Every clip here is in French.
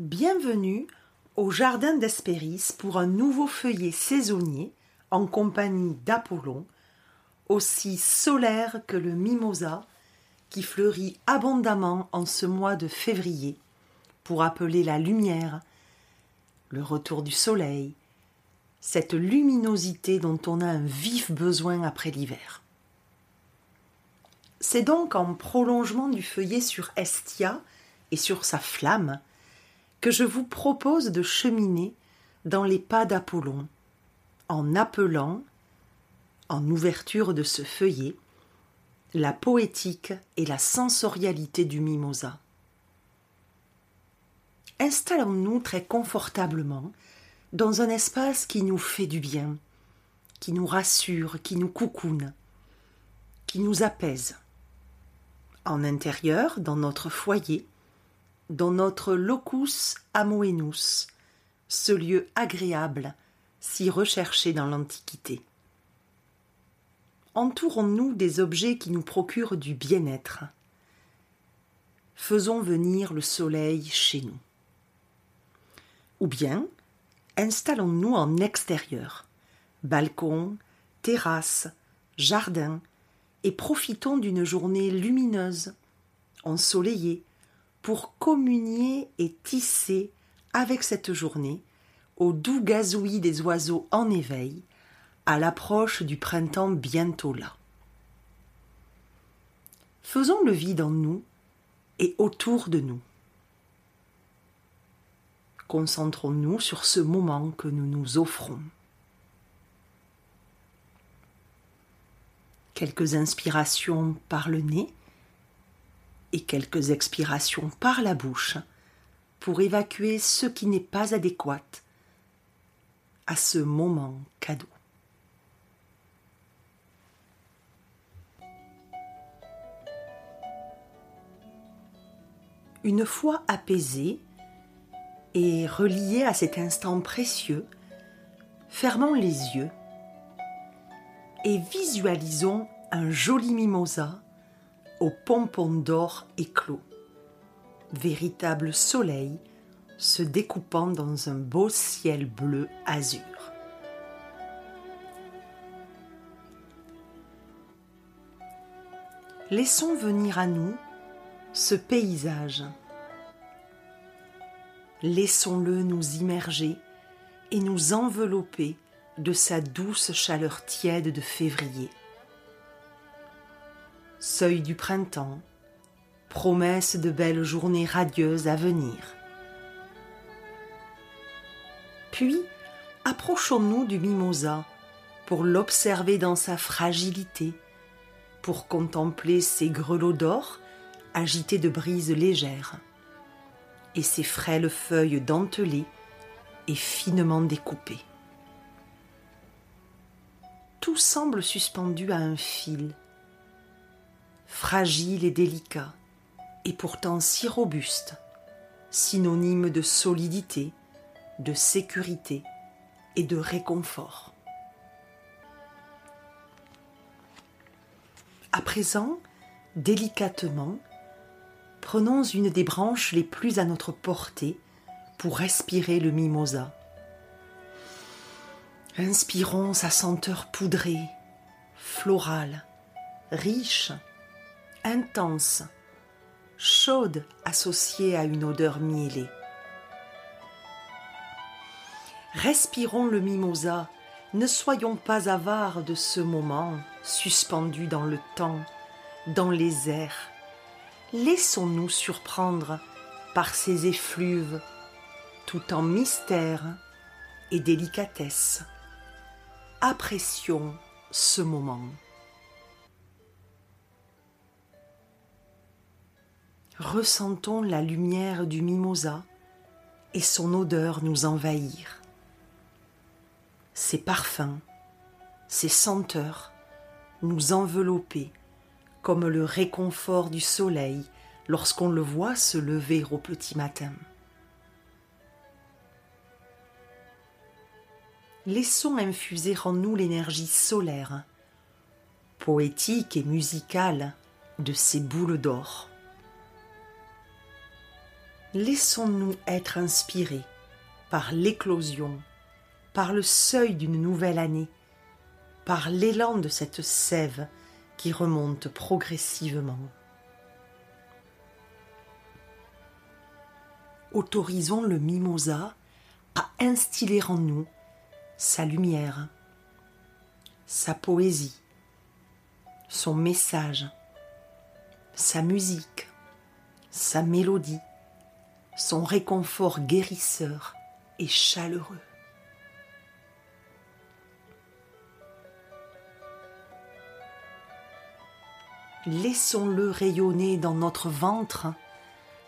Bienvenue au Jardin d'Hespéris pour un nouveau feuillet saisonnier en compagnie d'Apollon, aussi solaire que le mimosa qui fleurit abondamment en ce mois de février pour appeler la lumière, le retour du soleil, cette luminosité dont on a un vif besoin après l'hiver. C'est donc en prolongement du feuillet sur Estia et sur sa flamme que je vous propose de cheminer dans les pas d'Apollon, en appelant, en ouverture de ce feuillet, la poétique et la sensorialité du mimosa. Installons-nous très confortablement dans un espace qui nous fait du bien, qui nous rassure, qui nous coucoune, qui nous apaise. En intérieur, dans notre foyer, dans notre locus amoenus, ce lieu agréable, si recherché dans l'Antiquité. Entourons-nous des objets qui nous procurent du bien-être. Faisons venir le soleil chez nous. Ou bien, installons-nous en extérieur, balcon, terrasse, jardin, et profitons d'une journée lumineuse, ensoleillée, pour communier et tisser avec cette journée au doux gazouillis des oiseaux en éveil, à l'approche du printemps bientôt là. Faisons le vide en nous et autour de nous. Concentrons-nous sur ce moment que nous nous offrons. Quelques inspirations par le nez et quelques expirations par la bouche pour évacuer ce qui n'est pas adéquat à ce moment cadeau. Une fois apaisé et relié à cet instant précieux, fermons les yeux et visualisons un joli mimosa au pompon d'or éclos, véritable soleil se découpant dans un beau ciel bleu azur. Laissons venir à nous ce paysage. Laissons-le nous immerger et nous envelopper de sa douce chaleur tiède de février seuil du printemps, promesse de belles journées radieuses à venir. Puis, approchons-nous du mimosa pour l'observer dans sa fragilité, pour contempler ses grelots d'or agités de brises légères, et ses frêles feuilles dentelées et finement découpées. Tout semble suspendu à un fil, fragile et délicat, et pourtant si robuste, synonyme de solidité, de sécurité et de réconfort. À présent, délicatement, prenons une des branches les plus à notre portée pour respirer le mimosa. Inspirons sa senteur poudrée, florale, riche, intense, chaude associée à une odeur mielée. Respirons le mimosa, ne soyons pas avares de ce moment suspendu dans le temps, dans les airs. Laissons-nous surprendre par ces effluves, tout en mystère et délicatesse. Apprécions ce moment. Ressentons la lumière du mimosa et son odeur nous envahir. Ses parfums, ses senteurs nous envelopper comme le réconfort du soleil lorsqu'on le voit se lever au petit matin. Laissons infuser en nous l'énergie solaire, poétique et musicale de ces boules d'or Laissons-nous être inspirés par l'éclosion, par le seuil d'une nouvelle année, par l'élan de cette sève qui remonte progressivement. Autorisons le mimosa à instiller en nous sa lumière, sa poésie, son message, sa musique, sa mélodie, son réconfort guérisseur et chaleureux. Laissons-le rayonner dans notre ventre,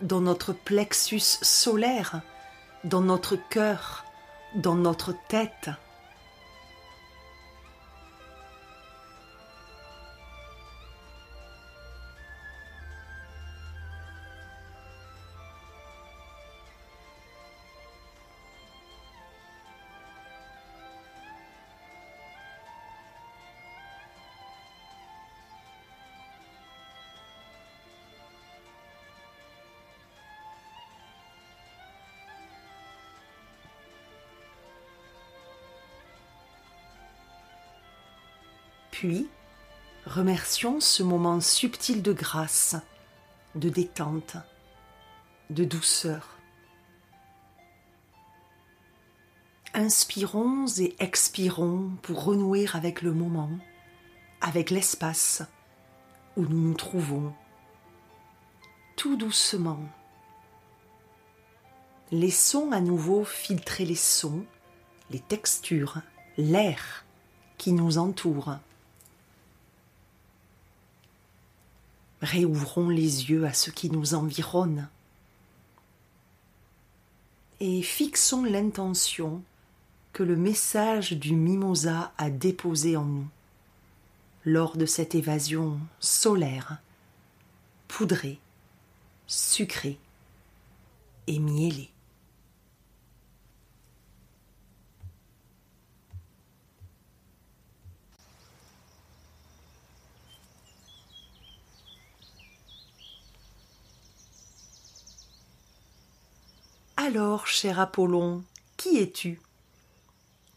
dans notre plexus solaire, dans notre cœur, dans notre tête. Puis, remercions ce moment subtil de grâce, de détente, de douceur. Inspirons et expirons pour renouer avec le moment, avec l'espace où nous nous trouvons, tout doucement. Laissons à nouveau filtrer les sons, les textures, l'air qui nous entoure. Réouvrons les yeux à ce qui nous environne et fixons l'intention que le message du mimosa a déposé en nous lors de cette évasion solaire, poudrée, sucrée et miellée. Alors, cher Apollon, qui es-tu?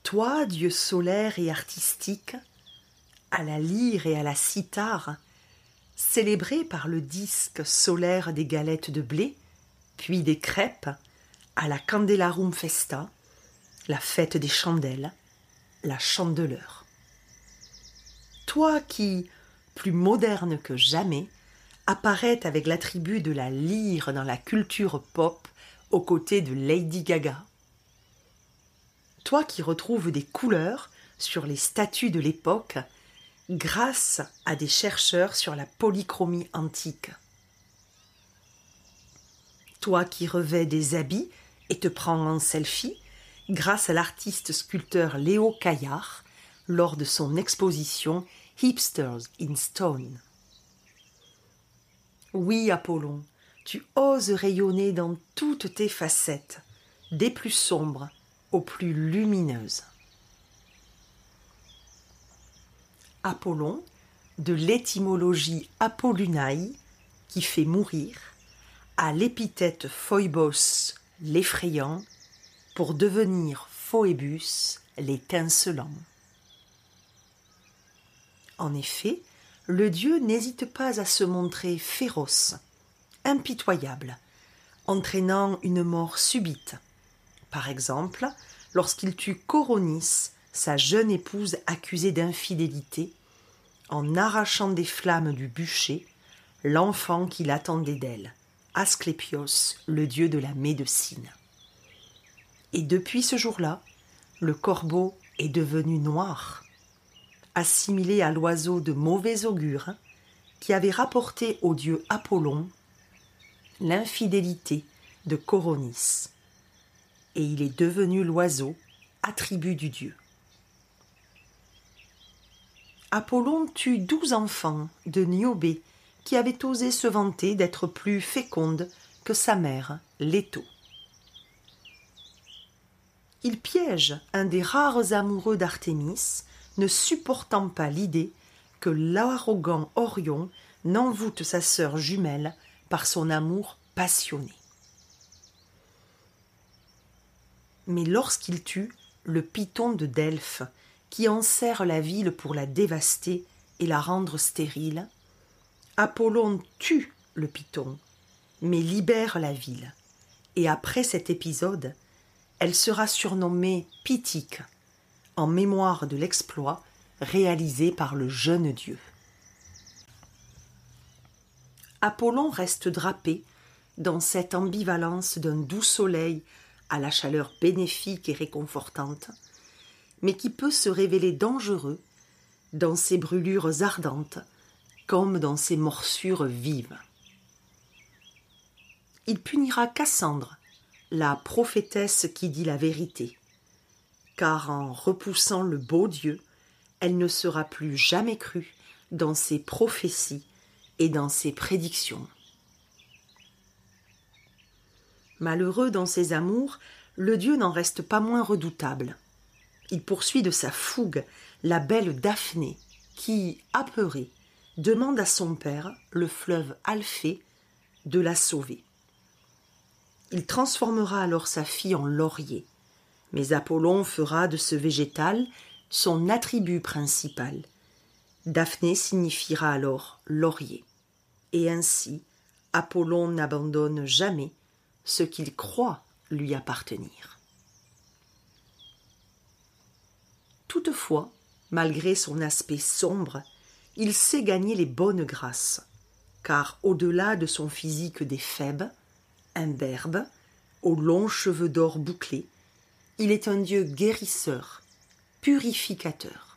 Toi, dieu solaire et artistique, à la lyre et à la cithare, célébré par le disque solaire des galettes de blé, puis des crêpes, à la Candelarum Festa, la fête des chandelles, la chandeleur. Toi qui, plus moderne que jamais, apparaît avec l'attribut de la lyre dans la culture pop aux côtés de Lady Gaga. Toi qui retrouves des couleurs sur les statues de l'époque grâce à des chercheurs sur la polychromie antique. Toi qui revais des habits et te prends en selfie grâce à l'artiste sculpteur Léo Caillard lors de son exposition Hipsters in Stone. Oui, Apollon, tu oses rayonner dans toutes tes facettes, des plus sombres aux plus lumineuses. Apollon, de l'étymologie Apollunae, qui fait mourir, à l'épithète Phoebos, l'effrayant, pour devenir Phoebus, l'étincelant. En effet, le dieu n'hésite pas à se montrer féroce, impitoyable, entraînant une mort subite. Par exemple, lorsqu'il tue Coronis, sa jeune épouse accusée d'infidélité, en arrachant des flammes du bûcher l'enfant qu'il attendait d'elle, Asclépios, le dieu de la médecine. Et depuis ce jour-là, le corbeau est devenu noir, assimilé à l'oiseau de mauvais augure qui avait rapporté au dieu Apollon l'infidélité de Coronis, et il est devenu l'oiseau, attribut du dieu. Apollon tue douze enfants de Niobé qui avaient osé se vanter d'être plus féconde que sa mère, Leto. Il piège un des rares amoureux d'Artémis, ne supportant pas l'idée que l'arrogant Orion n'envoûte sa sœur jumelle par son amour passionné. Mais lorsqu'il tue le python de Delphes, qui enserre la ville pour la dévaster et la rendre stérile, Apollon tue le python, mais libère la ville. Et après cet épisode, elle sera surnommée Pythique, en mémoire de l'exploit réalisé par le jeune dieu. Apollon reste drapé dans cette ambivalence d'un doux soleil à la chaleur bénéfique et réconfortante, mais qui peut se révéler dangereux dans ses brûlures ardentes comme dans ses morsures vives. Il punira Cassandre, la prophétesse qui dit la vérité, car en repoussant le beau Dieu, elle ne sera plus jamais crue dans ses prophéties dans ses prédictions. Malheureux dans ses amours, le dieu n'en reste pas moins redoutable. Il poursuit de sa fougue la belle Daphné, qui, apeurée, demande à son père, le fleuve Alphée, de la sauver. Il transformera alors sa fille en laurier, mais Apollon fera de ce végétal son attribut principal. Daphné signifiera alors laurier. Et ainsi, Apollon n'abandonne jamais ce qu'il croit lui appartenir. Toutefois, malgré son aspect sombre, il sait gagner les bonnes grâces, car au-delà de son physique des Phèbes, imberbe, aux longs cheveux d'or bouclés, il est un dieu guérisseur, purificateur.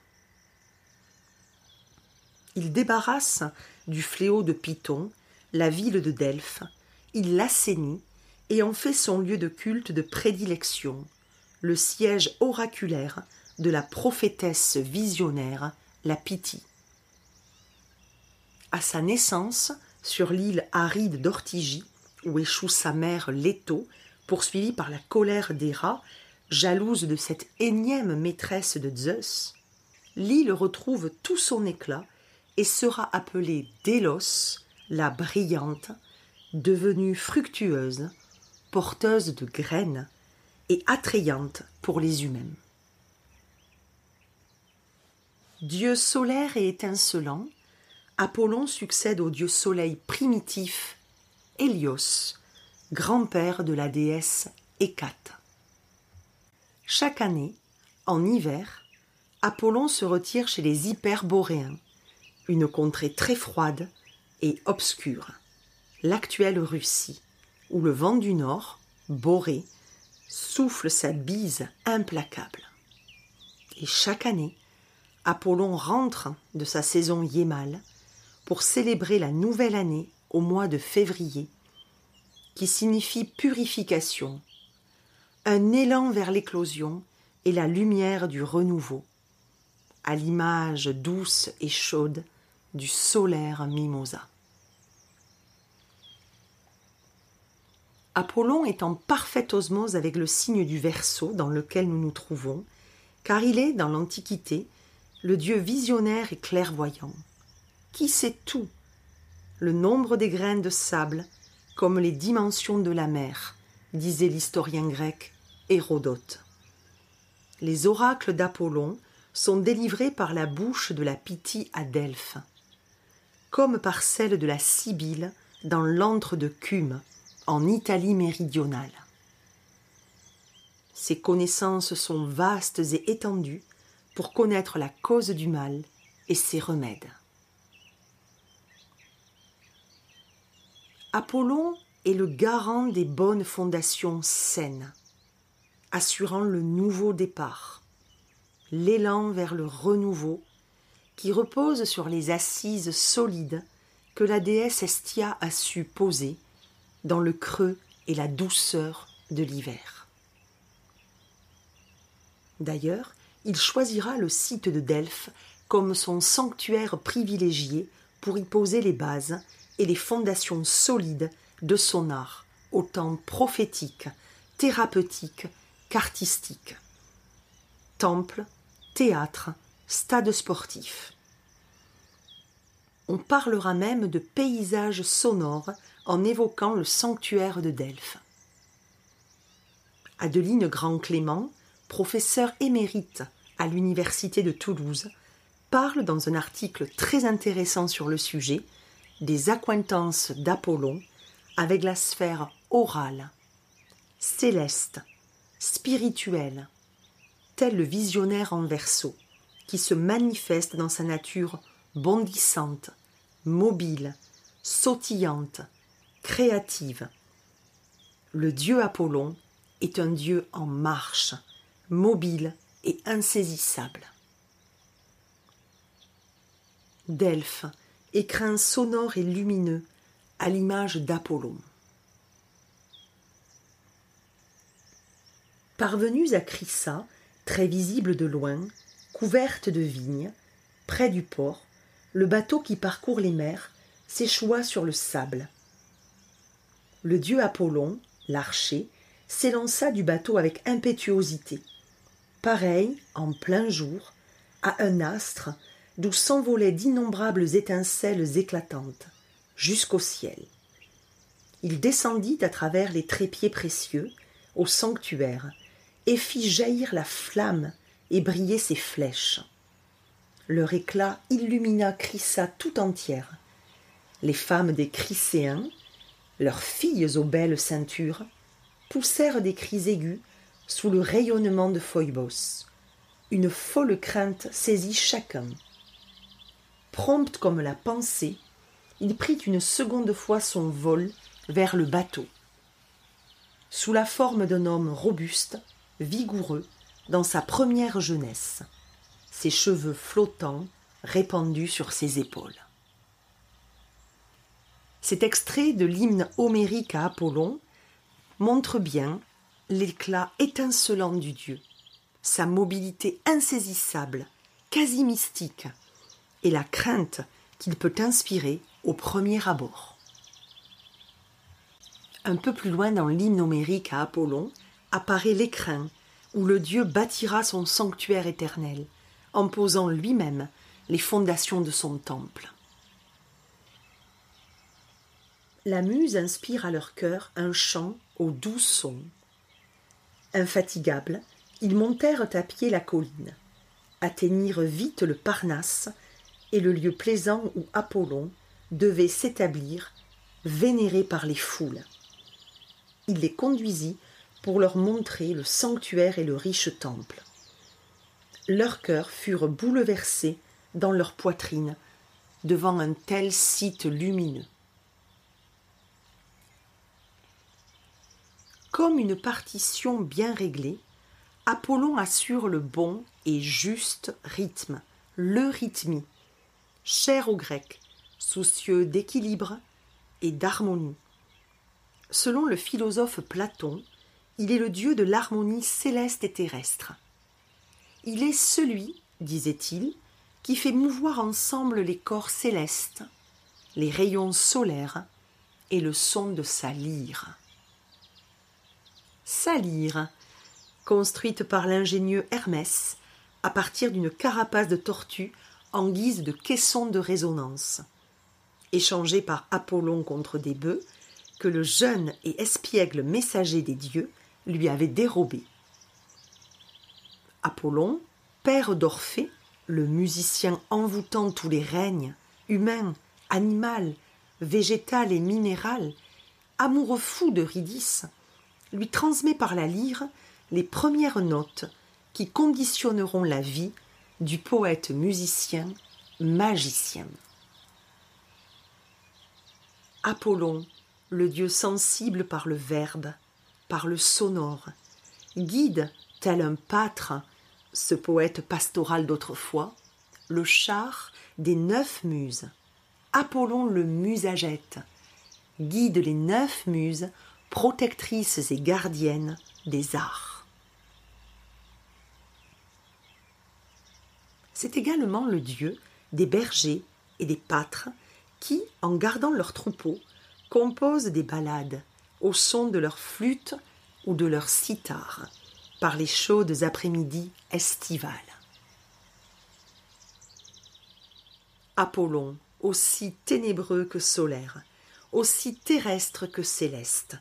Il débarrasse du fléau de Python la ville de Delphes, il l'assainit et en fait son lieu de culte de prédilection, le siège oraculaire de la prophétesse visionnaire, la Pythie. À sa naissance, sur l'île aride d'Ortigie, où échoue sa mère Leto, poursuivie par la colère des rats, jalouse de cette énième maîtresse de Zeus, l'île retrouve tout son éclat et sera appelée Délos, la brillante, devenue fructueuse, porteuse de graines et attrayante pour les humains. Dieu solaire et étincelant, Apollon succède au dieu soleil primitif Hélios, grand-père de la déesse Hécate. Chaque année, en hiver, Apollon se retire chez les Hyperboréens, une contrée très froide et obscure, l'actuelle Russie, où le vent du nord, Boré, souffle sa bise implacable. Et chaque année, Apollon rentre de sa saison yémale pour célébrer la nouvelle année au mois de février, qui signifie purification, un élan vers l'éclosion et la lumière du renouveau, à l'image douce et chaude du solaire mimosa. Apollon est en parfaite osmose avec le signe du Verseau dans lequel nous nous trouvons, car il est, dans l'Antiquité, le dieu visionnaire et clairvoyant qui sait tout? Le nombre des graines de sable, comme les dimensions de la mer, disait l'historien grec Hérodote. Les oracles d'Apollon sont délivrés par la bouche de la Pythie à Delphes, comme par celle de la Sibylle dans l'antre de Cume, en Italie méridionale. Ces connaissances sont vastes et étendues pour connaître la cause du mal et ses remèdes. Apollon est le garant des bonnes fondations saines, assurant le nouveau départ, l'élan vers le renouveau qui repose sur les assises solides que la déesse Estia a su poser dans le creux et la douceur de l'hiver. D'ailleurs, il choisira le site de Delphes comme son sanctuaire privilégié pour y poser les bases et les fondations solides de son art, autant prophétique, thérapeutique qu'artistique. Temple, théâtre, stade sportif. On parlera même de paysage sonore en évoquant le sanctuaire de Delphes. Adeline Grand-Clément, professeure émérite à l'Université de Toulouse, parle dans un article très intéressant sur le sujet des accointances d'Apollon avec la sphère orale, céleste, spirituelle, tel le visionnaire en verso, qui se manifeste dans sa nature bondissante, mobile, sautillante, créative. Le dieu Apollon est un dieu en marche, mobile et insaisissable. Delphes, écrin sonore et lumineux, à l'image d'Apollon. Parvenus à Crissa, très visible de loin, couverte de vignes, près du port, le bateau qui parcourt les mers s'échoua sur le sable. Le dieu Apollon, l'archer, s'élança du bateau avec impétuosité, pareil, en plein jour, à un astre d'où s'envolaient d'innombrables étincelles éclatantes, jusqu'au ciel. Il descendit à travers les trépieds précieux, au sanctuaire, et fit jaillir la flamme et briller ses flèches. Leur éclat illumina Crissa tout entière. Les femmes des Chryséens, leurs filles aux belles ceintures, poussèrent des cris aigus sous le rayonnement de Phoebos. Une folle crainte saisit chacun. Prompt comme la pensée, il prit une seconde fois son vol vers le bateau. Sous la forme d'un homme robuste, vigoureux, dans sa première jeunesse, ses cheveux flottants répandus sur ses épaules. Cet extrait de l'hymne homérique à Apollon montre bien l'éclat étincelant du dieu, sa mobilité insaisissable, quasi mystique, et la crainte qu'il peut inspirer au premier abord. Un peu plus loin dans l'hymne homérique à Apollon apparaît l'écrin où le Dieu bâtira son sanctuaire éternel, en posant lui-même les fondations de son temple. La muse inspire à leur cœur un chant aux doux sons. Infatigables, ils montèrent à pied la colline, atteignirent vite le Parnasse et le lieu plaisant où Apollon devait s'établir, vénéré par les foules. Il les conduisit pour leur montrer le sanctuaire et le riche temple. Leurs cœurs furent bouleversés dans leur poitrine devant un tel site lumineux. Comme une partition bien réglée, Apollon assure le bon et juste rythme, le rythmie, cher aux Grecs, soucieux d'équilibre et d'harmonie. Selon le philosophe Platon, il est le Dieu de l'harmonie céleste et terrestre. Il est celui, disait-il, qui fait mouvoir ensemble les corps célestes, les rayons solaires et le son de sa lyre. Sa lyre, construite par l'ingénieux Hermès à partir d'une carapace de tortue en guise de caisson de résonance, échangée par Apollon contre des bœufs, que le jeune et espiègle messager des dieux lui avait dérobé. Apollon, père d'Orphée, le musicien envoûtant tous les règnes, humain, animal, végétal et minéral, amoureux fou de Ridis, lui transmet par la lyre les premières notes qui conditionneront la vie du poète musicien magicien. Apollon, le dieu sensible par le verbe, par le sonore, guide, tel un pâtre, ce poète pastoral d'autrefois, le char des neuf muses. Apollon le musagète, guide les neuf muses, protectrices et gardiennes des arts. C'est également le dieu des bergers et des pâtres qui, en gardant leurs troupeaux, composent des ballades, au son de leur flûte ou de leur cithare, par les chaudes après-midi estivales. Apollon, aussi ténébreux que solaire, aussi terrestre que céleste,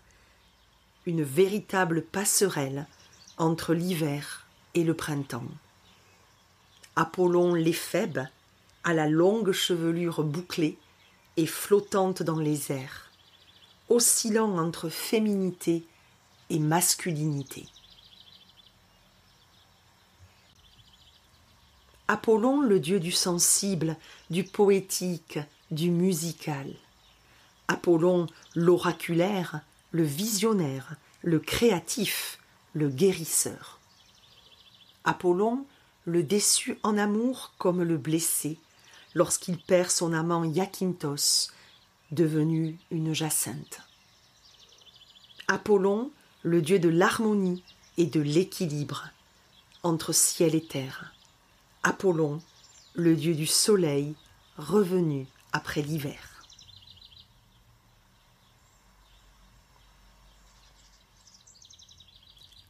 une véritable passerelle entre l'hiver et le printemps. Apollon l'éphèbe à la longue chevelure bouclée et flottante dans les airs, oscillant entre féminité et masculinité. Apollon, le dieu du sensible, du poétique, du musical. Apollon, l'oraculaire, le visionnaire, le créatif, le guérisseur. Apollon, le déçu en amour comme le blessé, lorsqu'il perd son amant Iaquintos, devenu une Jacinthe. Apollon, le dieu de l'harmonie et de l'équilibre entre ciel et terre. Apollon, le dieu du soleil, revenu après l'hiver.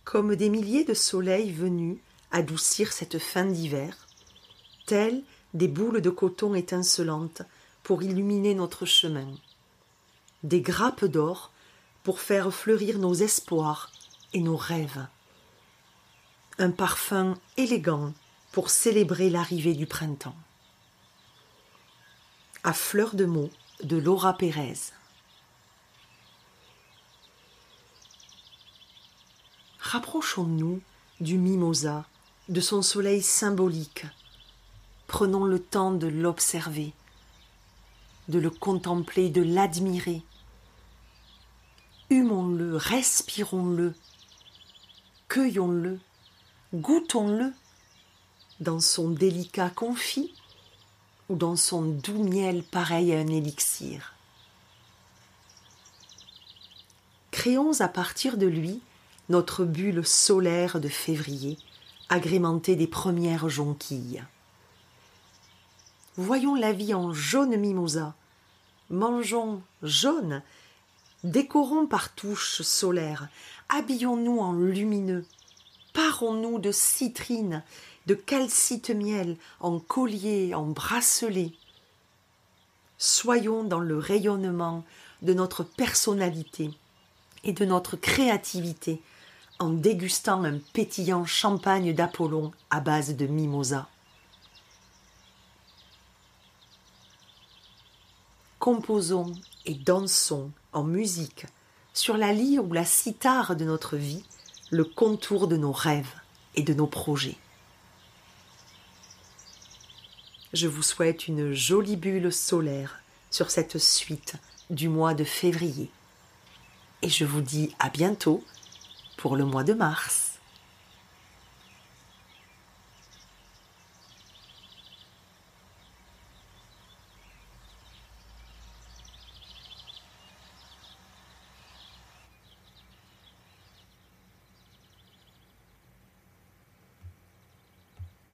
Comme des milliers de soleils venus adoucir cette fin d'hiver, tels des boules de coton étincelantes pour illuminer notre chemin, des grappes d'or pour faire fleurir nos espoirs et nos rêves, un parfum élégant pour célébrer l'arrivée du printemps. À fleur de mots de Laura Pérez. Rapprochons-nous du mimosa, de son soleil symbolique. Prenons le temps de l'observer, de le contempler, de l'admirer. Humons-le, respirons-le, cueillons-le, goûtons-le dans son délicat confit ou dans son doux miel pareil à un élixir. Créons à partir de lui notre bulle solaire de février, agrémentée des premières jonquilles. Voyons la vie en jaune mimosa, mangeons jaune, décorons par touches solaires, habillons-nous en lumineux, parons-nous de citrine de calcite miel en collier, en bracelet. Soyons dans le rayonnement de notre personnalité et de notre créativité en dégustant un pétillant champagne d'Apollon à base de mimosa. Composons et dansons en musique sur la lyre ou la cithare de notre vie le contour de nos rêves et de nos projets. je vous souhaite une jolie bulle solaire sur cette suite du mois de février. Et je vous dis à bientôt pour le mois de mars.